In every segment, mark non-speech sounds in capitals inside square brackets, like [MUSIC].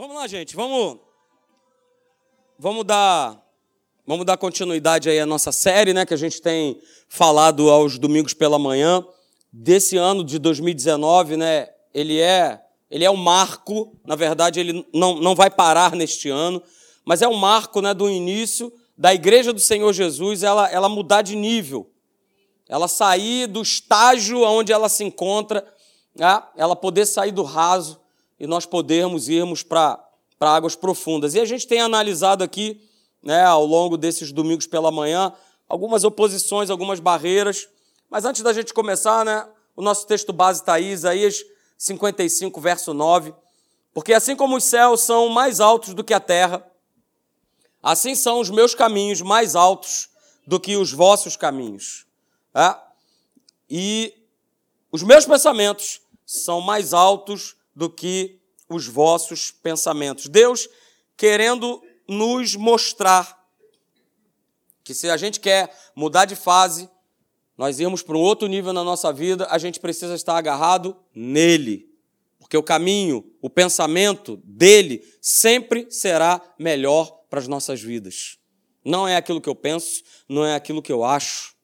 Vamos lá, gente, vamos vamos dar vamos dar continuidade aí à nossa série, né, que a gente tem falado aos domingos pela manhã desse ano de 2019, né? Ele é ele é um marco, na verdade ele não, não vai parar neste ano, mas é um marco, né, do início da igreja do Senhor Jesus, ela ela mudar de nível. Ela sair do estágio onde ela se encontra, né, ela poder sair do raso e nós podermos irmos para águas profundas. E a gente tem analisado aqui, né, ao longo desses domingos pela manhã, algumas oposições, algumas barreiras. Mas antes da gente começar, né, o nosso texto base está aí, Isaías 55, verso 9. Porque assim como os céus são mais altos do que a terra, assim são os meus caminhos mais altos do que os vossos caminhos. É? E os meus pensamentos são mais altos do que os vossos pensamentos. Deus querendo nos mostrar que se a gente quer mudar de fase, nós irmos para um outro nível na nossa vida, a gente precisa estar agarrado nele. Porque o caminho, o pensamento dele sempre será melhor para as nossas vidas. Não é aquilo que eu penso, não é aquilo que eu acho,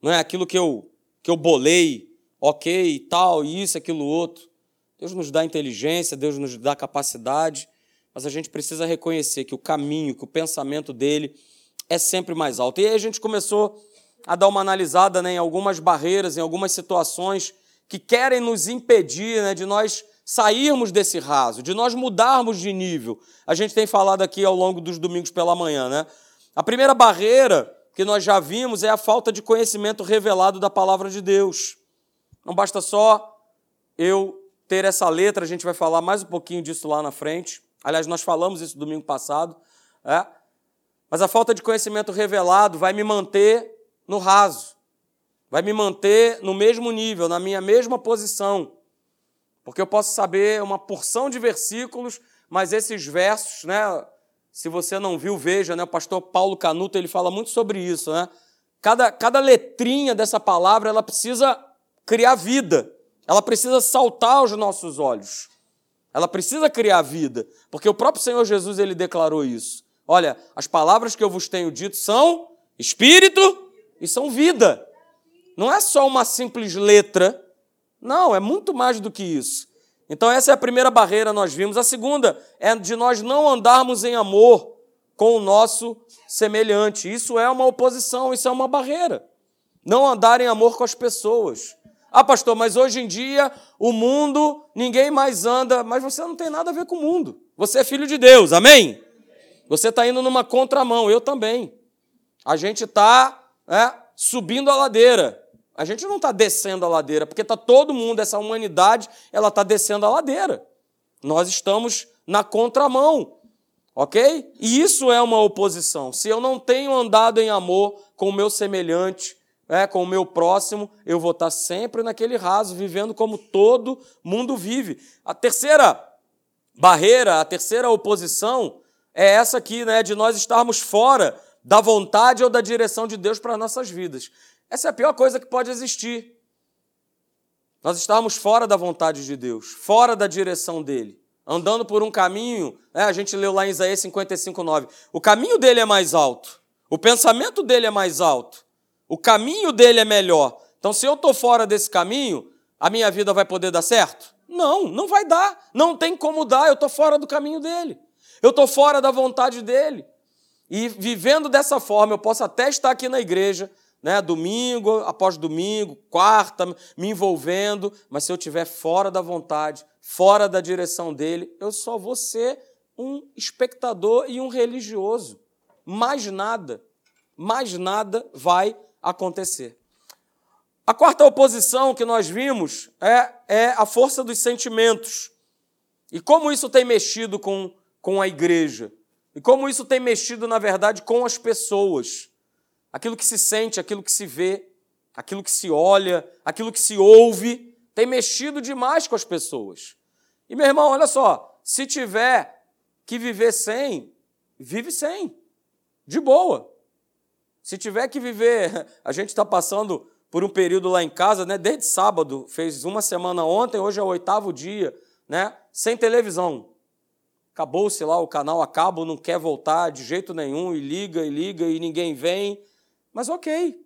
não é aquilo que eu, que eu bolei, ok, tal, isso, aquilo, outro. Deus nos dá inteligência, Deus nos dá capacidade, mas a gente precisa reconhecer que o caminho, que o pensamento dele é sempre mais alto. E aí a gente começou a dar uma analisada né, em algumas barreiras, em algumas situações que querem nos impedir né, de nós sairmos desse raso, de nós mudarmos de nível. A gente tem falado aqui ao longo dos domingos pela manhã. Né? A primeira barreira que nós já vimos é a falta de conhecimento revelado da palavra de Deus. Não basta só eu ter essa letra, a gente vai falar mais um pouquinho disso lá na frente. Aliás, nós falamos isso domingo passado. É? Mas a falta de conhecimento revelado vai me manter no raso, vai me manter no mesmo nível, na minha mesma posição. Porque eu posso saber uma porção de versículos, mas esses versos, né, se você não viu, veja, né, o pastor Paulo Canuto ele fala muito sobre isso. Né? Cada, cada letrinha dessa palavra ela precisa criar vida. Ela precisa saltar aos nossos olhos. Ela precisa criar vida, porque o próprio Senhor Jesus ele declarou isso. Olha, as palavras que eu vos tenho dito são espírito e são vida. Não é só uma simples letra. Não, é muito mais do que isso. Então essa é a primeira barreira nós vimos. A segunda é de nós não andarmos em amor com o nosso semelhante. Isso é uma oposição, isso é uma barreira. Não andar em amor com as pessoas. Ah, pastor, mas hoje em dia o mundo, ninguém mais anda. Mas você não tem nada a ver com o mundo. Você é filho de Deus, amém? Você está indo numa contramão, eu também. A gente está é, subindo a ladeira. A gente não está descendo a ladeira, porque está todo mundo, essa humanidade, ela está descendo a ladeira. Nós estamos na contramão, ok? E isso é uma oposição. Se eu não tenho andado em amor com o meu semelhante, é, com o meu próximo, eu vou estar sempre naquele raso, vivendo como todo mundo vive. A terceira barreira, a terceira oposição é essa aqui, né, de nós estarmos fora da vontade ou da direção de Deus para nossas vidas. Essa é a pior coisa que pode existir. Nós estamos fora da vontade de Deus, fora da direção dele, andando por um caminho, né, a gente leu lá em Isaías 55, 9. O caminho dele é mais alto, o pensamento dele é mais alto. O caminho dele é melhor. Então, se eu estou fora desse caminho, a minha vida vai poder dar certo? Não, não vai dar. Não tem como dar. Eu estou fora do caminho dele. Eu estou fora da vontade dele. E vivendo dessa forma, eu posso até estar aqui na igreja, né, domingo após domingo, quarta, me envolvendo, mas se eu estiver fora da vontade, fora da direção dele, eu só vou ser um espectador e um religioso. Mais nada, mais nada vai acontecer. A quarta oposição que nós vimos é, é a força dos sentimentos. E como isso tem mexido com, com a igreja. E como isso tem mexido, na verdade, com as pessoas. Aquilo que se sente, aquilo que se vê, aquilo que se olha, aquilo que se ouve, tem mexido demais com as pessoas. E, meu irmão, olha só, se tiver que viver sem, vive sem. De boa. Se tiver que viver, [LAUGHS] a gente está passando por um período lá em casa, né? Desde sábado, fez uma semana ontem, hoje é o oitavo dia, né? Sem televisão. acabou-se lá o canal a cabo, não quer voltar de jeito nenhum, e liga, e liga, e ninguém vem. Mas ok.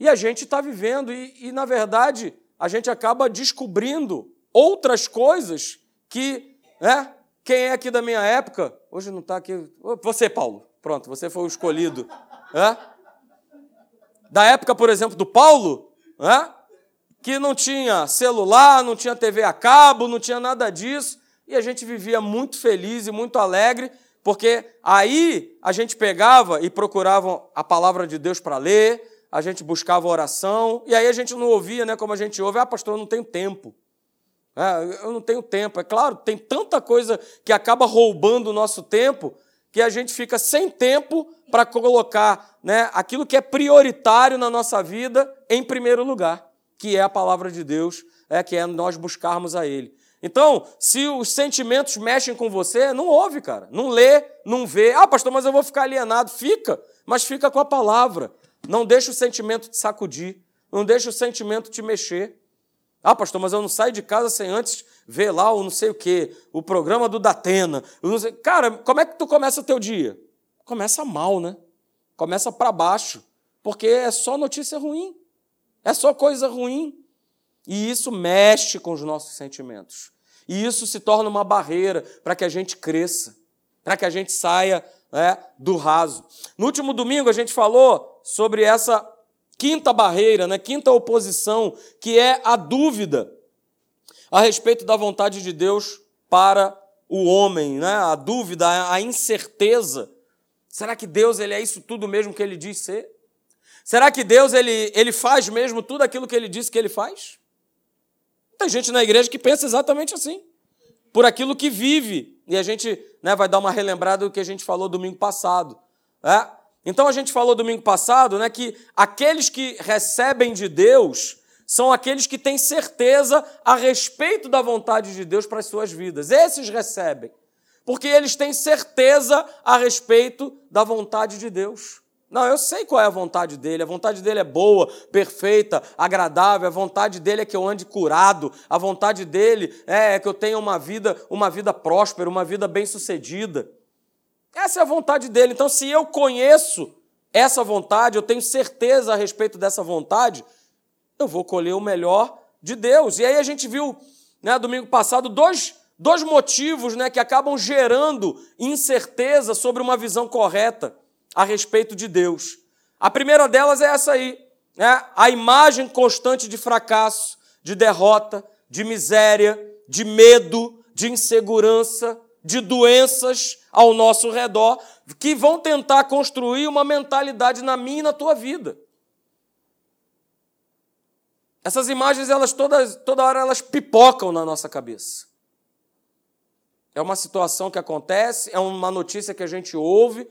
E a gente está vivendo, e, e na verdade a gente acaba descobrindo outras coisas que, né? Quem é aqui da minha época? Hoje não está aqui. Você, Paulo. Pronto, você foi o escolhido. É? Da época, por exemplo, do Paulo, é? que não tinha celular, não tinha TV a cabo, não tinha nada disso, e a gente vivia muito feliz e muito alegre, porque aí a gente pegava e procurava a palavra de Deus para ler, a gente buscava oração, e aí a gente não ouvia, né, como a gente ouve, ah, pastor, eu não tenho tempo. É, eu não tenho tempo. É claro, tem tanta coisa que acaba roubando o nosso tempo que a gente fica sem tempo para colocar né, aquilo que é prioritário na nossa vida em primeiro lugar, que é a palavra de Deus, é que é nós buscarmos a Ele. Então, se os sentimentos mexem com você, não ouve, cara. Não lê, não vê. Ah, pastor, mas eu vou ficar alienado. Fica, mas fica com a palavra. Não deixa o sentimento te sacudir. Não deixa o sentimento te mexer. Ah, pastor, mas eu não saio de casa sem antes ver lá o não sei o quê, o programa do Datena. Cara, como é que tu começa o teu dia? Começa mal, né? Começa para baixo, porque é só notícia ruim. É só coisa ruim. E isso mexe com os nossos sentimentos. E isso se torna uma barreira para que a gente cresça, para que a gente saia né, do raso. No último domingo a gente falou sobre essa quinta barreira, né, quinta oposição, que é a dúvida a respeito da vontade de Deus para o homem, né? a dúvida, a incerteza. Será que Deus ele é isso tudo mesmo que ele diz ser? Será que Deus ele, ele faz mesmo tudo aquilo que ele disse que ele faz? Tem gente na igreja que pensa exatamente assim, por aquilo que vive. E a gente né, vai dar uma relembrada do que a gente falou domingo passado. Né? Então a gente falou domingo passado né, que aqueles que recebem de Deus são aqueles que têm certeza a respeito da vontade de Deus para as suas vidas. Esses recebem, porque eles têm certeza a respeito da vontade de Deus. Não, eu sei qual é a vontade dele. A vontade dele é boa, perfeita, agradável. A vontade dele é que eu ande curado. A vontade dele é que eu tenha uma vida, uma vida próspera, uma vida bem-sucedida. Essa é a vontade dele. Então, se eu conheço essa vontade, eu tenho certeza a respeito dessa vontade, eu vou colher o melhor de Deus. E aí a gente viu, né, domingo passado, dois, dois motivos né, que acabam gerando incerteza sobre uma visão correta a respeito de Deus. A primeira delas é essa aí, né, a imagem constante de fracasso, de derrota, de miséria, de medo, de insegurança, de doenças ao nosso redor que vão tentar construir uma mentalidade na minha e na tua vida. Essas imagens, elas todas, toda hora elas pipocam na nossa cabeça. É uma situação que acontece, é uma notícia que a gente ouve,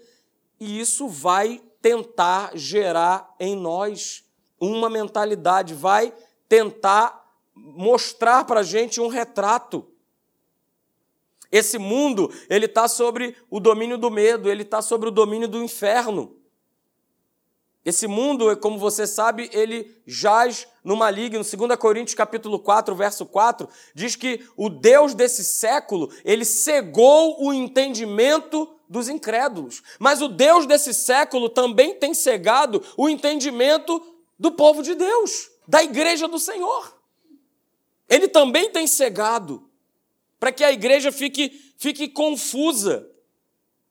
e isso vai tentar gerar em nós uma mentalidade, vai tentar mostrar para a gente um retrato esse mundo, ele está sobre o domínio do medo, ele está sobre o domínio do inferno. Esse mundo, como você sabe, ele jaz no maligno. 2 Coríntios capítulo 4, verso 4, diz que o Deus desse século, ele cegou o entendimento dos incrédulos. Mas o Deus desse século também tem cegado o entendimento do povo de Deus, da igreja do Senhor. Ele também tem cegado para que a igreja fique, fique confusa,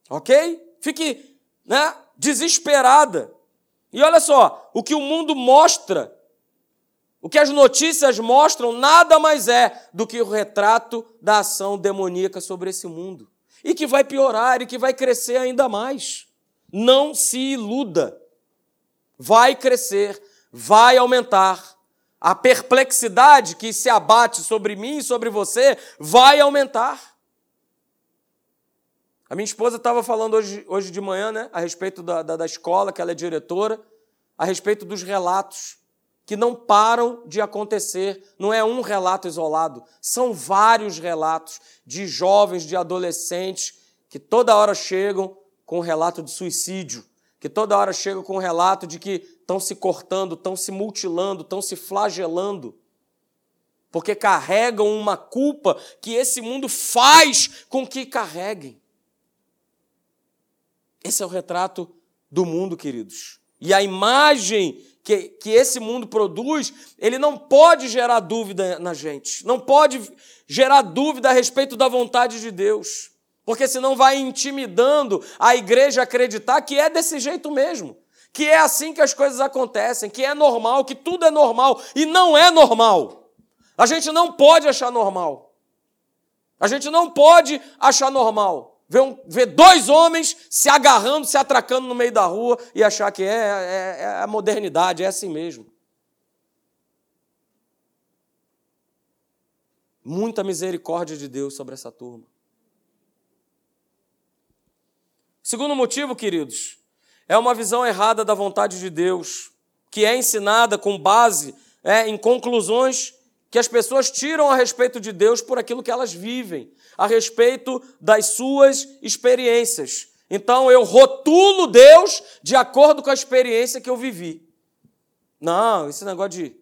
ok? Fique né, desesperada. E olha só, o que o mundo mostra, o que as notícias mostram, nada mais é do que o retrato da ação demoníaca sobre esse mundo. E que vai piorar e que vai crescer ainda mais. Não se iluda. Vai crescer, vai aumentar a perplexidade que se abate sobre mim e sobre você vai aumentar. A minha esposa estava falando hoje, hoje de manhã, né, a respeito da, da, da escola, que ela é diretora, a respeito dos relatos que não param de acontecer. Não é um relato isolado, são vários relatos de jovens, de adolescentes que toda hora chegam com um relato de suicídio, que toda hora chegam com um relato de que estão se cortando, estão se mutilando, estão se flagelando. porque carregam uma culpa que esse mundo faz com que carreguem. Esse é o retrato do mundo, queridos. E a imagem que, que esse mundo produz, ele não pode gerar dúvida na gente, não pode gerar dúvida a respeito da vontade de Deus, porque senão vai intimidando a igreja a acreditar que é desse jeito mesmo, que é assim que as coisas acontecem, que é normal, que tudo é normal, e não é normal. A gente não pode achar normal. A gente não pode achar normal ver, um, ver dois homens se agarrando, se atracando no meio da rua e achar que é, é, é a modernidade, é assim mesmo. Muita misericórdia de Deus sobre essa turma. Segundo motivo, queridos, é uma visão errada da vontade de Deus, que é ensinada com base é, em conclusões que as pessoas tiram a respeito de Deus por aquilo que elas vivem, a respeito das suas experiências. Então eu rotulo Deus de acordo com a experiência que eu vivi. Não, esse negócio de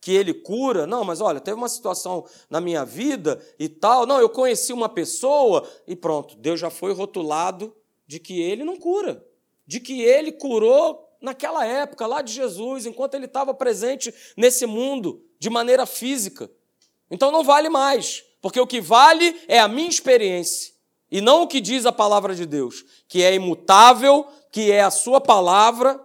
que ele cura, não, mas olha, teve uma situação na minha vida e tal, não, eu conheci uma pessoa e pronto, Deus já foi rotulado de que ele não cura, de que ele curou naquela época, lá de Jesus, enquanto ele estava presente nesse mundo de maneira física. Então não vale mais. Porque o que vale é a minha experiência e não o que diz a palavra de Deus, que é imutável, que é a sua palavra.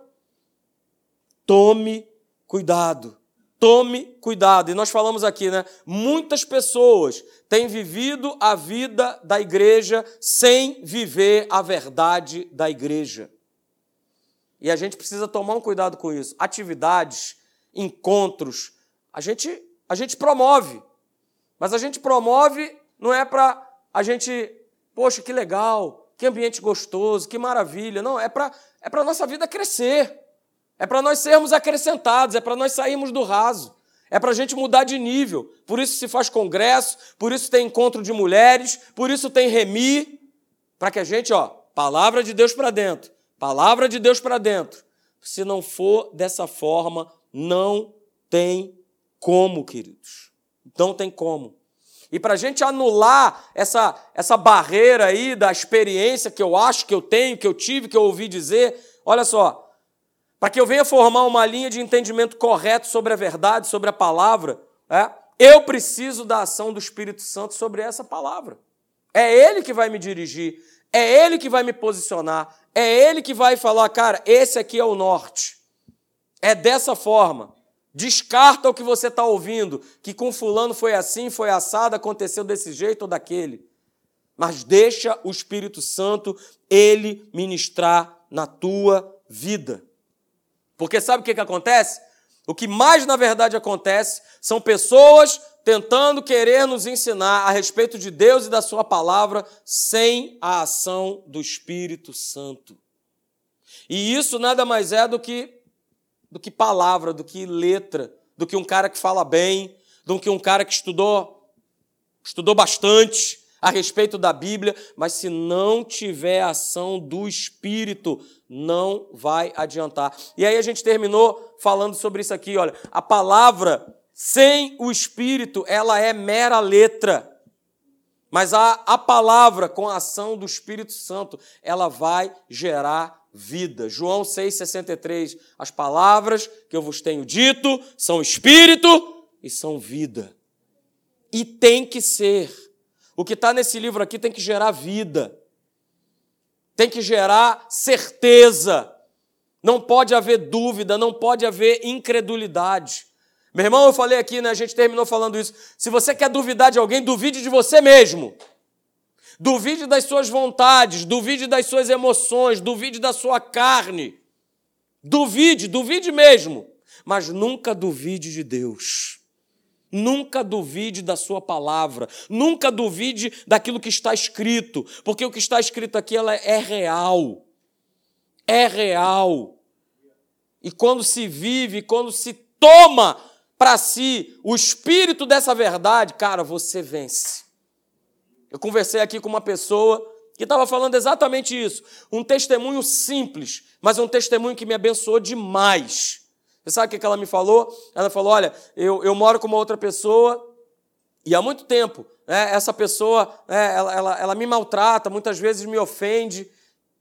Tome cuidado. Tome cuidado. E nós falamos aqui, né? Muitas pessoas têm vivido a vida da igreja sem viver a verdade da igreja. E a gente precisa tomar um cuidado com isso. Atividades, encontros, a gente, a gente promove. Mas a gente promove não é para a gente, poxa, que legal, que ambiente gostoso, que maravilha. Não, é para é a nossa vida crescer. É para nós sermos acrescentados, é para nós sairmos do raso. É para a gente mudar de nível. Por isso se faz congresso, por isso tem encontro de mulheres, por isso tem remi, para que a gente, ó, palavra de Deus para dentro, palavra de Deus para dentro. Se não for dessa forma, não tem como, queridos. Não tem como. E para a gente anular essa, essa barreira aí da experiência que eu acho que eu tenho, que eu tive, que eu ouvi dizer, olha só, para que eu venha formar uma linha de entendimento correto sobre a verdade, sobre a palavra, é, eu preciso da ação do Espírito Santo sobre essa palavra. É Ele que vai me dirigir, é Ele que vai me posicionar, é Ele que vai falar, cara, esse aqui é o norte. É dessa forma. Descarta o que você está ouvindo, que com fulano foi assim, foi assado, aconteceu desse jeito ou daquele. Mas deixa o Espírito Santo ele ministrar na tua vida. Porque sabe o que, que acontece? O que mais na verdade acontece são pessoas tentando querer nos ensinar a respeito de Deus e da Sua palavra sem a ação do Espírito Santo. E isso nada mais é do que do que palavra, do que letra, do que um cara que fala bem, do que um cara que estudou, estudou bastante a respeito da Bíblia, mas se não tiver ação do Espírito, não vai adiantar. E aí a gente terminou falando sobre isso aqui, olha, a palavra sem o Espírito, ela é mera letra. Mas a, a palavra com a ação do Espírito Santo, ela vai gerar vida. João 6,63. As palavras que eu vos tenho dito são espírito e são vida. E tem que ser. O que está nesse livro aqui tem que gerar vida. Tem que gerar certeza. Não pode haver dúvida, não pode haver incredulidade. Meu irmão, eu falei aqui, né? A gente terminou falando isso. Se você quer duvidar de alguém, duvide de você mesmo. Duvide das suas vontades, duvide das suas emoções, duvide da sua carne. Duvide, duvide mesmo, mas nunca duvide de Deus. Nunca duvide da sua palavra, nunca duvide daquilo que está escrito, porque o que está escrito aqui ela é real. É real. E quando se vive, quando se toma para si o espírito dessa verdade, cara, você vence. Eu conversei aqui com uma pessoa que estava falando exatamente isso. Um testemunho simples, mas um testemunho que me abençoou demais. Você sabe o que ela me falou? Ela falou: Olha, eu, eu moro com uma outra pessoa E há muito tempo, né, essa pessoa, né, ela, ela, ela me maltrata, muitas vezes me ofende,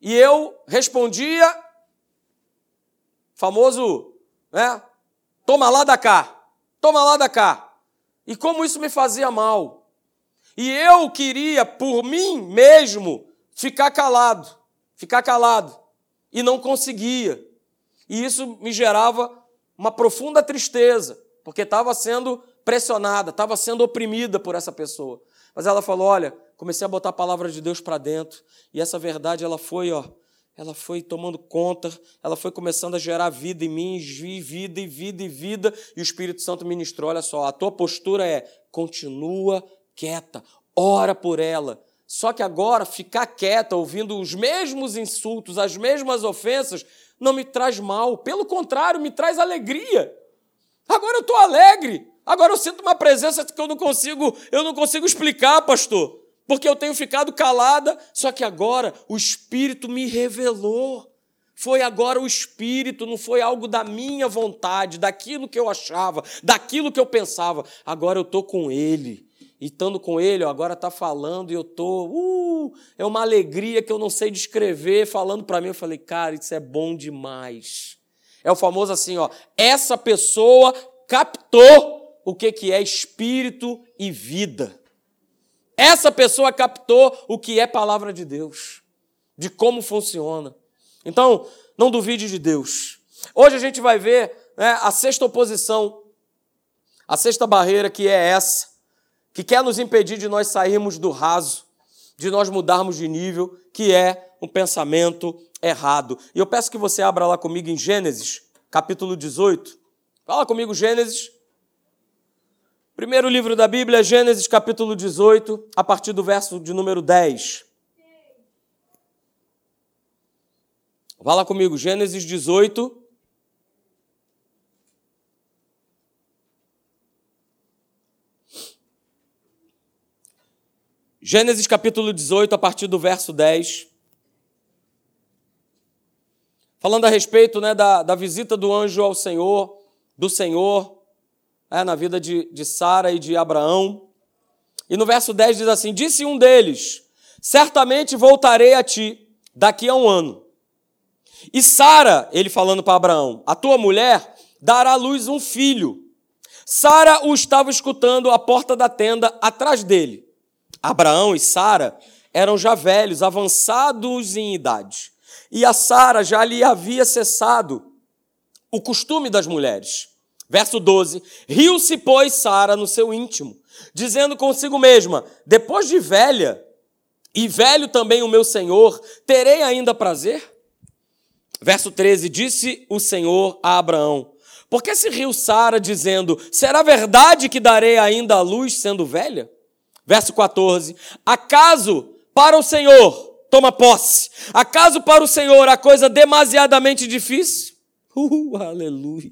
e eu respondia, famoso, né, toma lá da cá, toma lá da cá. E como isso me fazia mal. E eu queria, por mim mesmo, ficar calado, ficar calado. E não conseguia. E isso me gerava uma profunda tristeza, porque estava sendo pressionada, estava sendo oprimida por essa pessoa. Mas ela falou: olha, comecei a botar a palavra de Deus para dentro, e essa verdade ela foi, ó, ela foi tomando conta, ela foi começando a gerar vida em mim, vida e vida e vida, e o Espírito Santo ministrou: olha só, a tua postura é continua quieta, ora por ela. Só que agora ficar quieta, ouvindo os mesmos insultos, as mesmas ofensas, não me traz mal, pelo contrário, me traz alegria. Agora eu estou alegre. Agora eu sinto uma presença que eu não consigo, eu não consigo explicar, pastor, porque eu tenho ficado calada, só que agora o Espírito me revelou. Foi agora o Espírito, não foi algo da minha vontade, daquilo que eu achava, daquilo que eu pensava. Agora eu estou com Ele. E estando com Ele, ó, agora está falando e eu estou. Uh, é uma alegria que eu não sei descrever, falando para mim. Eu falei, cara, isso é bom demais. É o famoso assim, ó. Essa pessoa captou o que, que é espírito e vida. Essa pessoa captou o que é palavra de Deus, de como funciona. Então, não duvide de Deus. Hoje a gente vai ver né, a sexta oposição, a sexta barreira que é essa, que quer nos impedir de nós sairmos do raso, de nós mudarmos de nível, que é um pensamento errado. E eu peço que você abra lá comigo em Gênesis, capítulo 18. Fala comigo, Gênesis, Primeiro livro da Bíblia, Gênesis capítulo 18, a partir do verso de número 10. Vá lá comigo, Gênesis 18. Gênesis capítulo 18, a partir do verso 10. Falando a respeito né, da, da visita do anjo ao Senhor, do Senhor, é, na vida de, de Sara e de Abraão. E no verso 10 diz assim: Disse um deles: Certamente voltarei a ti daqui a um ano. E Sara, ele falando para Abraão, a tua mulher dará à luz um filho. Sara o estava escutando à porta da tenda atrás dele. Abraão e Sara eram já velhos, avançados em idade. E a Sara já lhe havia cessado o costume das mulheres. Verso 12: Riu-se, pois, Sara no seu íntimo, dizendo consigo mesma: Depois de velha, e velho também o meu senhor, terei ainda prazer? Verso 13: Disse o Senhor a Abraão: Por que se riu Sara, dizendo: Será verdade que darei ainda a luz sendo velha? Verso 14: Acaso para o Senhor, toma posse, acaso para o Senhor a coisa demasiadamente difícil? [LAUGHS] Uh, aleluia.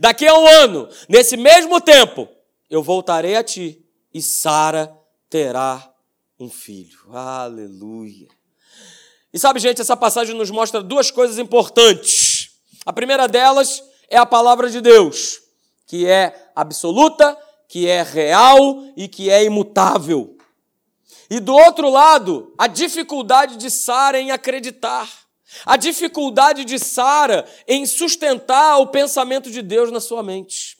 Daqui a um ano, nesse mesmo tempo, eu voltarei a ti e Sara terá um filho. Aleluia. E sabe, gente, essa passagem nos mostra duas coisas importantes. A primeira delas é a palavra de Deus, que é absoluta, que é real e que é imutável. E do outro lado, a dificuldade de Sara em acreditar. A dificuldade de Sara em sustentar o pensamento de Deus na sua mente.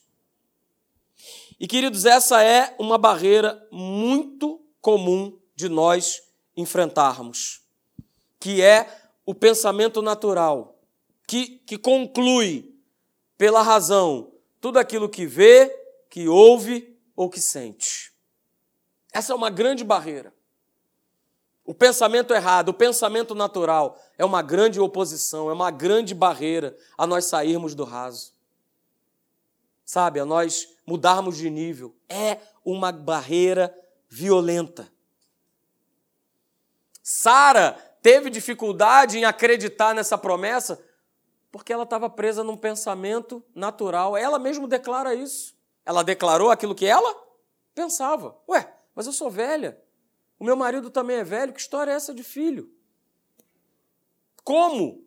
E queridos, essa é uma barreira muito comum de nós enfrentarmos, que é o pensamento natural, que, que conclui pela razão tudo aquilo que vê, que ouve ou que sente. Essa é uma grande barreira. O pensamento errado, o pensamento natural é uma grande oposição, é uma grande barreira a nós sairmos do raso. Sabe, a nós mudarmos de nível. É uma barreira violenta. Sara teve dificuldade em acreditar nessa promessa porque ela estava presa num pensamento natural. Ela mesma declara isso. Ela declarou aquilo que ela pensava. Ué, mas eu sou velha. O meu marido também é velho, que história é essa de filho? Como?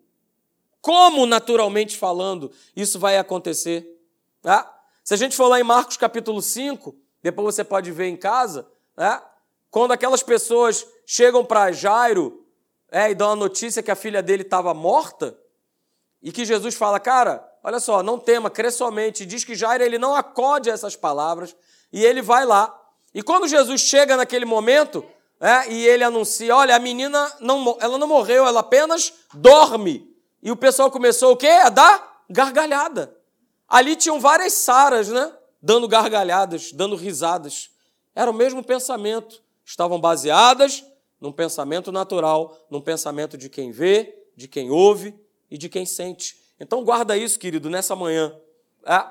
Como, naturalmente falando, isso vai acontecer? Ah, se a gente for lá em Marcos capítulo 5, Depois você pode ver em casa, né? Quando aquelas pessoas chegam para Jairo é, e dão a notícia que a filha dele estava morta, e que Jesus fala, cara, olha só, não tema, crê somente. Diz que Jairo ele não acode a essas palavras e ele vai lá. E quando Jesus chega naquele momento, é, e ele anuncia, olha, a menina não, ela não morreu, ela apenas dorme. E o pessoal começou o quê? A dar gargalhada. Ali tinham várias Saras, né? Dando gargalhadas, dando risadas. Era o mesmo pensamento. Estavam baseadas num pensamento natural, num pensamento de quem vê, de quem ouve e de quem sente. Então guarda isso, querido, nessa manhã. É?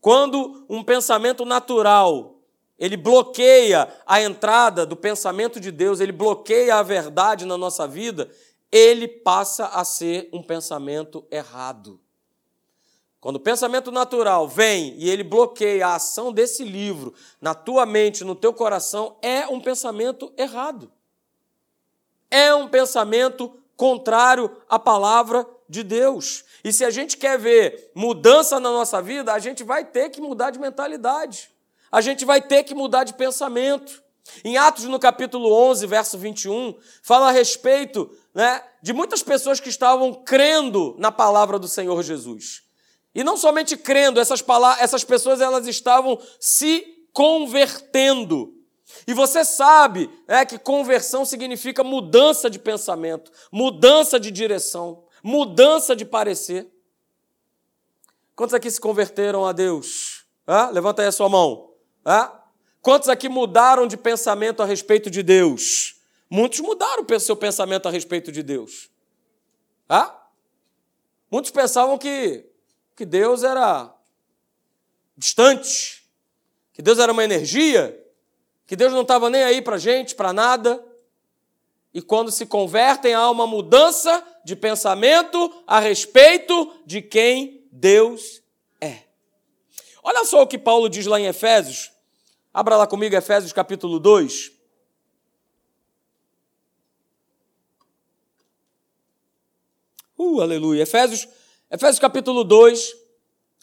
Quando um pensamento natural ele bloqueia a entrada do pensamento de Deus, ele bloqueia a verdade na nossa vida, ele passa a ser um pensamento errado. Quando o pensamento natural vem e ele bloqueia a ação desse livro na tua mente, no teu coração, é um pensamento errado. É um pensamento contrário à palavra de Deus. E se a gente quer ver mudança na nossa vida, a gente vai ter que mudar de mentalidade. A gente vai ter que mudar de pensamento. Em Atos, no capítulo 11, verso 21, fala a respeito né, de muitas pessoas que estavam crendo na palavra do Senhor Jesus. E não somente crendo, essas, essas pessoas elas estavam se convertendo. E você sabe é, que conversão significa mudança de pensamento, mudança de direção, mudança de parecer. Quantos aqui se converteram a Deus? Levanta aí a sua mão. Quantos aqui mudaram de pensamento a respeito de Deus? Muitos mudaram o seu pensamento a respeito de Deus. Muitos pensavam que, que Deus era distante, que Deus era uma energia, que Deus não estava nem aí para gente, para nada. E quando se convertem, há uma mudança de pensamento a respeito de quem Deus é. Olha só o que Paulo diz lá em Efésios. Abra lá comigo Efésios capítulo 2. Uh, aleluia. Efésios, Efésios capítulo 2,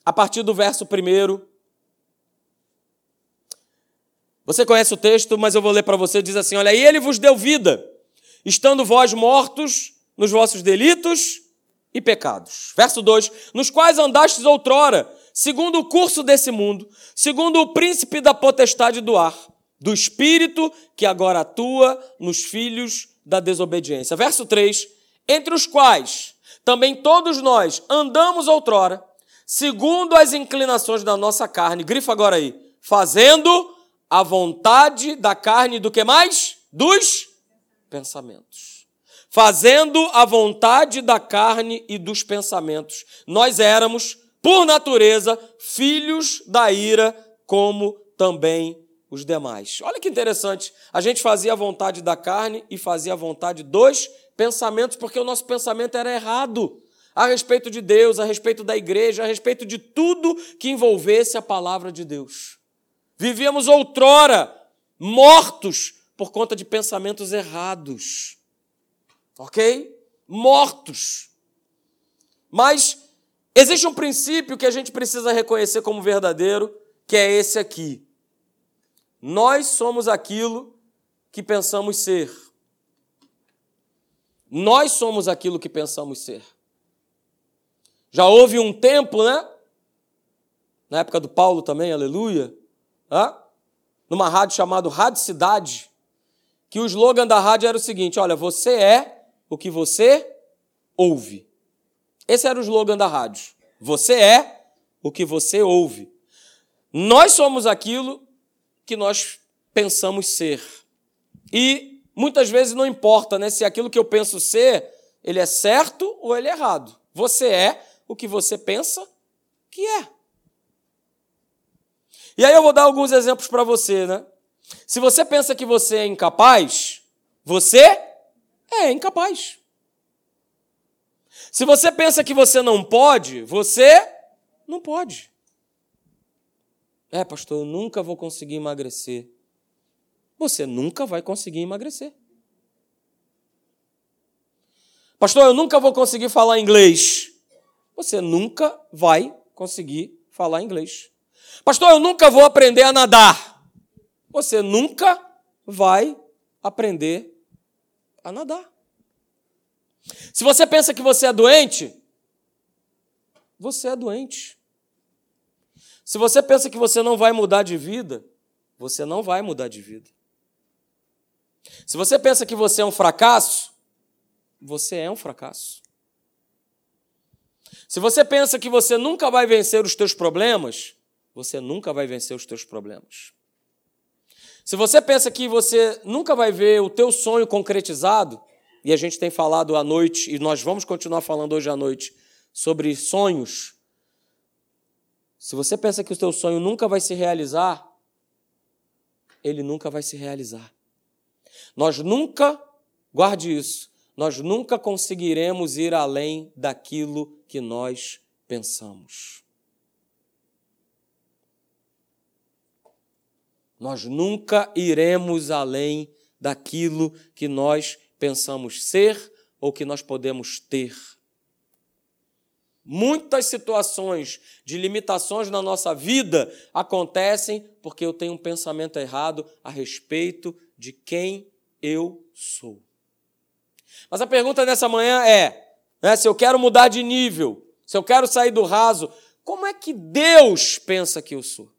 a partir do verso 1. Você conhece o texto, mas eu vou ler para você. Diz assim: Olha, e ele vos deu vida, estando vós mortos nos vossos delitos e pecados. Verso 2: Nos quais andastes outrora, segundo o curso desse mundo, segundo o príncipe da potestade do ar, do espírito que agora atua nos filhos da desobediência. Verso 3: Entre os quais também todos nós andamos outrora, segundo as inclinações da nossa carne. Grifa agora aí. Fazendo a vontade da carne do que mais? Dos pensamentos. Fazendo a vontade da carne e dos pensamentos. Nós éramos, por natureza, filhos da ira, como também os demais. Olha que interessante. A gente fazia a vontade da carne e fazia a vontade dos pensamentos, porque o nosso pensamento era errado a respeito de Deus, a respeito da igreja, a respeito de tudo que envolvesse a palavra de Deus. Vivíamos outrora mortos por conta de pensamentos errados. Ok? Mortos. Mas existe um princípio que a gente precisa reconhecer como verdadeiro, que é esse aqui. Nós somos aquilo que pensamos ser. Nós somos aquilo que pensamos ser. Já houve um tempo, né? Na época do Paulo também, aleluia hã? numa rádio chamada Rádio Cidade, que o slogan da rádio era o seguinte: olha, você é o que você ouve. Esse era o slogan da rádio. Você é o que você ouve. Nós somos aquilo que nós pensamos ser. E muitas vezes não importa né, se aquilo que eu penso ser, ele é certo ou ele é errado. Você é o que você pensa que é. E aí eu vou dar alguns exemplos para você, né? Se você pensa que você é incapaz, você é incapaz. Se você pensa que você não pode, você não pode. É, pastor, eu nunca vou conseguir emagrecer. Você nunca vai conseguir emagrecer. Pastor, eu nunca vou conseguir falar inglês. Você nunca vai conseguir falar inglês. Pastor, eu nunca vou aprender a nadar. Você nunca vai aprender a nadar. Se você pensa que você é doente, você é doente. Se você pensa que você não vai mudar de vida, você não vai mudar de vida. Se você pensa que você é um fracasso, você é um fracasso. Se você pensa que você nunca vai vencer os teus problemas, você nunca vai vencer os teus problemas. Se você pensa que você nunca vai ver o teu sonho concretizado, e a gente tem falado à noite, e nós vamos continuar falando hoje à noite, sobre sonhos. Se você pensa que o teu sonho nunca vai se realizar, ele nunca vai se realizar. Nós nunca, guarde isso, nós nunca conseguiremos ir além daquilo que nós pensamos. Nós nunca iremos além daquilo que nós pensamos ser ou que nós podemos ter. Muitas situações de limitações na nossa vida acontecem porque eu tenho um pensamento errado a respeito de quem eu sou. Mas a pergunta dessa manhã é: né, se eu quero mudar de nível, se eu quero sair do raso, como é que Deus pensa que eu sou?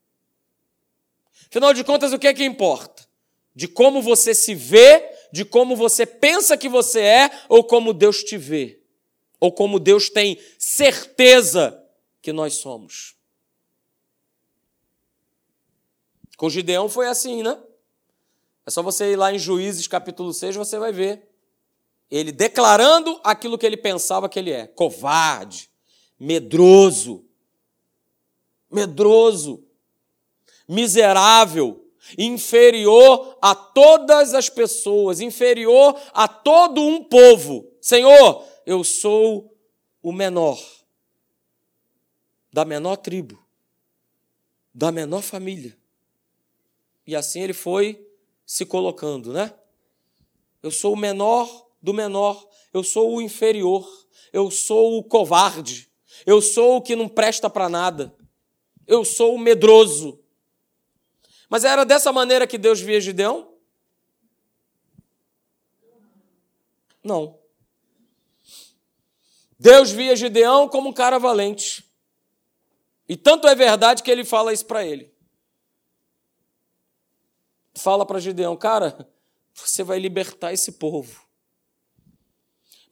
Afinal de contas, o que é que importa? De como você se vê, de como você pensa que você é, ou como Deus te vê, ou como Deus tem certeza que nós somos. Com Gideão foi assim, né? É só você ir lá em Juízes capítulo 6, você vai ver. Ele declarando aquilo que ele pensava que ele é: covarde, medroso, medroso miserável, inferior a todas as pessoas, inferior a todo um povo. Senhor, eu sou o menor, da menor tribo, da menor família. E assim ele foi se colocando, né? Eu sou o menor do menor, eu sou o inferior, eu sou o covarde, eu sou o que não presta para nada, eu sou o medroso, mas era dessa maneira que Deus via Gideão? Não. Deus via Gideão como um cara valente. E tanto é verdade que ele fala isso para ele. Fala para Gideão, cara, você vai libertar esse povo.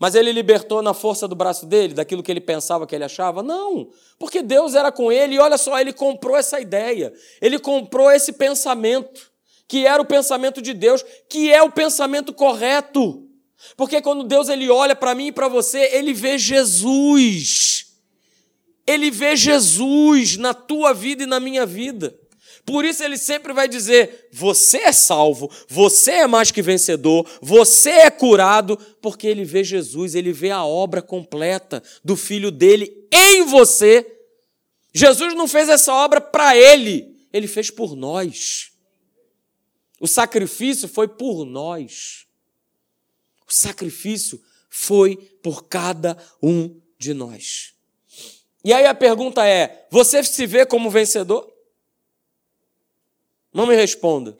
Mas ele libertou na força do braço dele, daquilo que ele pensava que ele achava? Não, porque Deus era com ele e olha só, ele comprou essa ideia, ele comprou esse pensamento, que era o pensamento de Deus, que é o pensamento correto. Porque quando Deus ele olha para mim e para você, ele vê Jesus. Ele vê Jesus na tua vida e na minha vida. Por isso ele sempre vai dizer: você é salvo, você é mais que vencedor, você é curado, porque ele vê Jesus, ele vê a obra completa do filho dele em você. Jesus não fez essa obra para ele, ele fez por nós. O sacrifício foi por nós. O sacrifício foi por cada um de nós. E aí a pergunta é: você se vê como vencedor? Não me responda.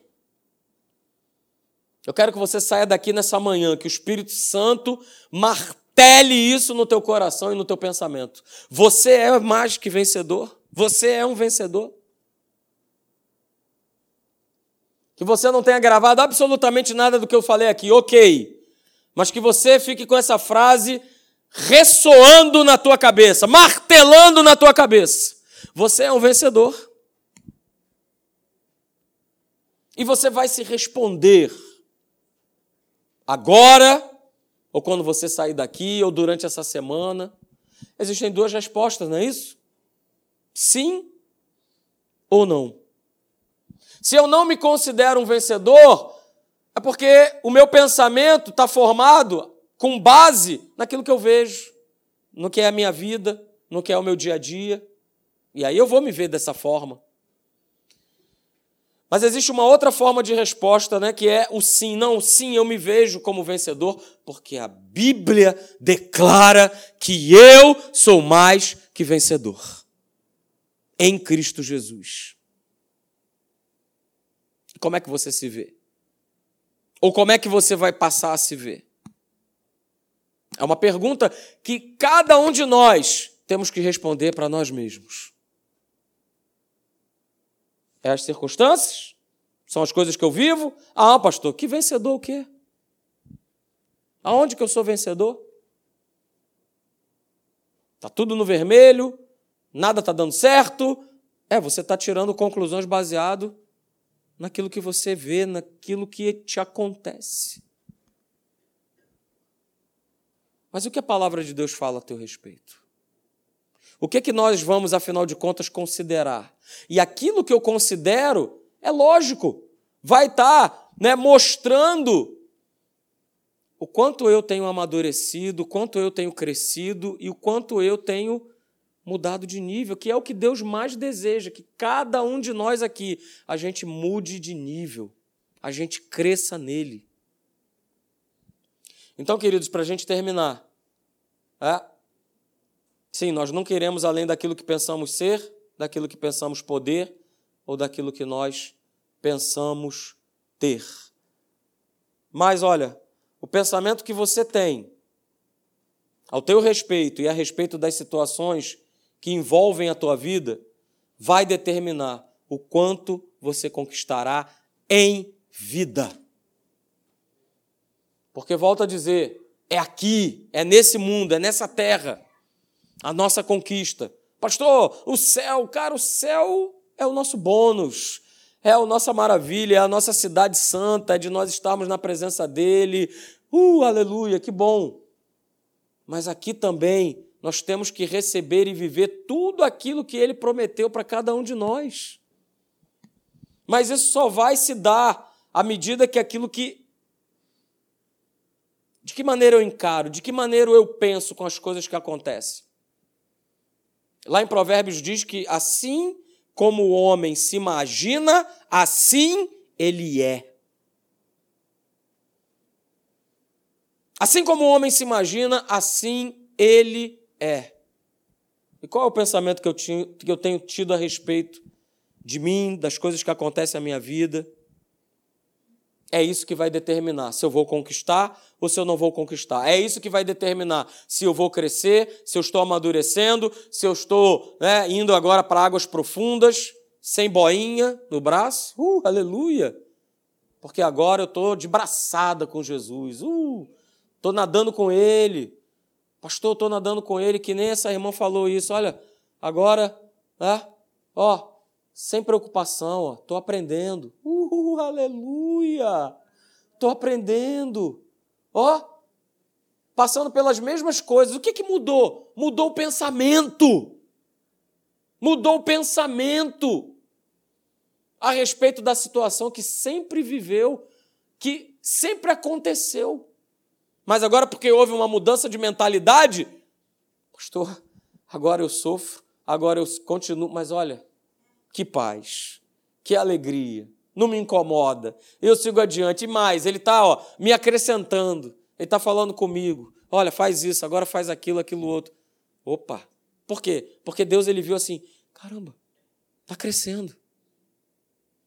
Eu quero que você saia daqui nessa manhã, que o Espírito Santo martele isso no teu coração e no teu pensamento. Você é mais que vencedor. Você é um vencedor. Que você não tenha gravado absolutamente nada do que eu falei aqui, ok. Mas que você fique com essa frase ressoando na tua cabeça, martelando na tua cabeça. Você é um vencedor. E você vai se responder agora, ou quando você sair daqui, ou durante essa semana. Existem duas respostas, não é isso? Sim ou não. Se eu não me considero um vencedor, é porque o meu pensamento está formado com base naquilo que eu vejo, no que é a minha vida, no que é o meu dia a dia. E aí eu vou me ver dessa forma. Mas existe uma outra forma de resposta, né, que é o sim. Não, sim, eu me vejo como vencedor, porque a Bíblia declara que eu sou mais que vencedor em Cristo Jesus. Como é que você se vê? Ou como é que você vai passar a se ver? É uma pergunta que cada um de nós temos que responder para nós mesmos. É as circunstâncias? São as coisas que eu vivo? Ah, pastor, que vencedor o quê? Aonde que eu sou vencedor? Está tudo no vermelho, nada está dando certo. É, você está tirando conclusões baseado naquilo que você vê, naquilo que te acontece. Mas o que a palavra de Deus fala a teu respeito? O que é que nós vamos, afinal de contas, considerar? E aquilo que eu considero é lógico, vai estar tá, né, mostrando o quanto eu tenho amadurecido, o quanto eu tenho crescido e o quanto eu tenho mudado de nível, que é o que Deus mais deseja, que cada um de nós aqui a gente mude de nível, a gente cresça nele. Então, queridos, para a gente terminar, é, sim, nós não queremos além daquilo que pensamos ser, daquilo que pensamos poder ou daquilo que nós pensamos ter. Mas olha, o pensamento que você tem ao teu respeito e a respeito das situações que envolvem a tua vida vai determinar o quanto você conquistará em vida. Porque volto a dizer, é aqui, é nesse mundo, é nessa terra a nossa conquista. Pastor, o céu, cara, o céu é o nosso bônus, é a nossa maravilha, é a nossa cidade santa, é de nós estarmos na presença dele. Uh, aleluia, que bom. Mas aqui também nós temos que receber e viver tudo aquilo que ele prometeu para cada um de nós. Mas isso só vai se dar à medida que aquilo que de que maneira eu encaro? De que maneira eu penso com as coisas que acontecem? Lá em Provérbios diz que assim como o homem se imagina, assim ele é. Assim como o homem se imagina, assim ele é. E qual é o pensamento que eu, tinha, que eu tenho tido a respeito de mim, das coisas que acontecem na minha vida? É isso que vai determinar se eu vou conquistar ou se eu não vou conquistar. É isso que vai determinar se eu vou crescer, se eu estou amadurecendo, se eu estou né, indo agora para águas profundas, sem boinha no braço. Uh, aleluia! Porque agora eu estou de braçada com Jesus. Uh, estou nadando com Ele. Pastor, estou nadando com Ele, que nem essa irmã falou isso. Olha, agora, né, ó, sem preocupação, estou aprendendo. Uh, aleluia! Estou aprendendo. Ó, passando pelas mesmas coisas. O que, que mudou? Mudou o pensamento. Mudou o pensamento a respeito da situação que sempre viveu, que sempre aconteceu. Mas agora, porque houve uma mudança de mentalidade, pastor, agora eu sofro, agora eu continuo, mas olha, que paz, que alegria, não me incomoda, eu sigo adiante. E mais, ele está me acrescentando, ele está falando comigo. Olha, faz isso, agora faz aquilo, aquilo outro. Opa! Por quê? Porque Deus ele viu assim: caramba, está crescendo,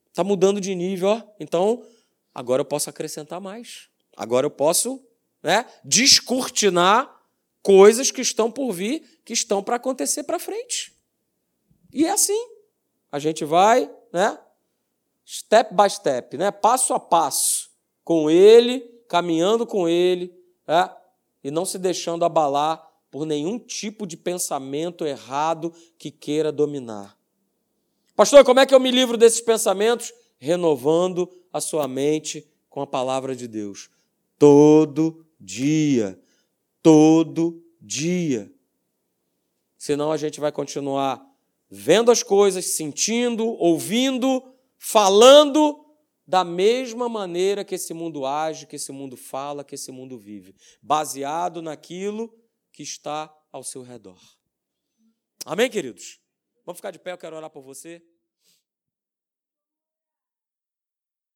está mudando de nível, ó. então agora eu posso acrescentar mais. Agora eu posso né, descortinar coisas que estão por vir, que estão para acontecer para frente. E é assim. A gente vai, né? Step by step, né? Passo a passo, com ele, caminhando com ele, né? e não se deixando abalar por nenhum tipo de pensamento errado que queira dominar. Pastor, como é que eu me livro desses pensamentos? Renovando a sua mente com a palavra de Deus. Todo dia. Todo dia. Senão a gente vai continuar vendo as coisas, sentindo, ouvindo, falando da mesma maneira que esse mundo age, que esse mundo fala, que esse mundo vive, baseado naquilo que está ao seu redor. Amém, queridos? Vamos ficar de pé, eu quero orar por você.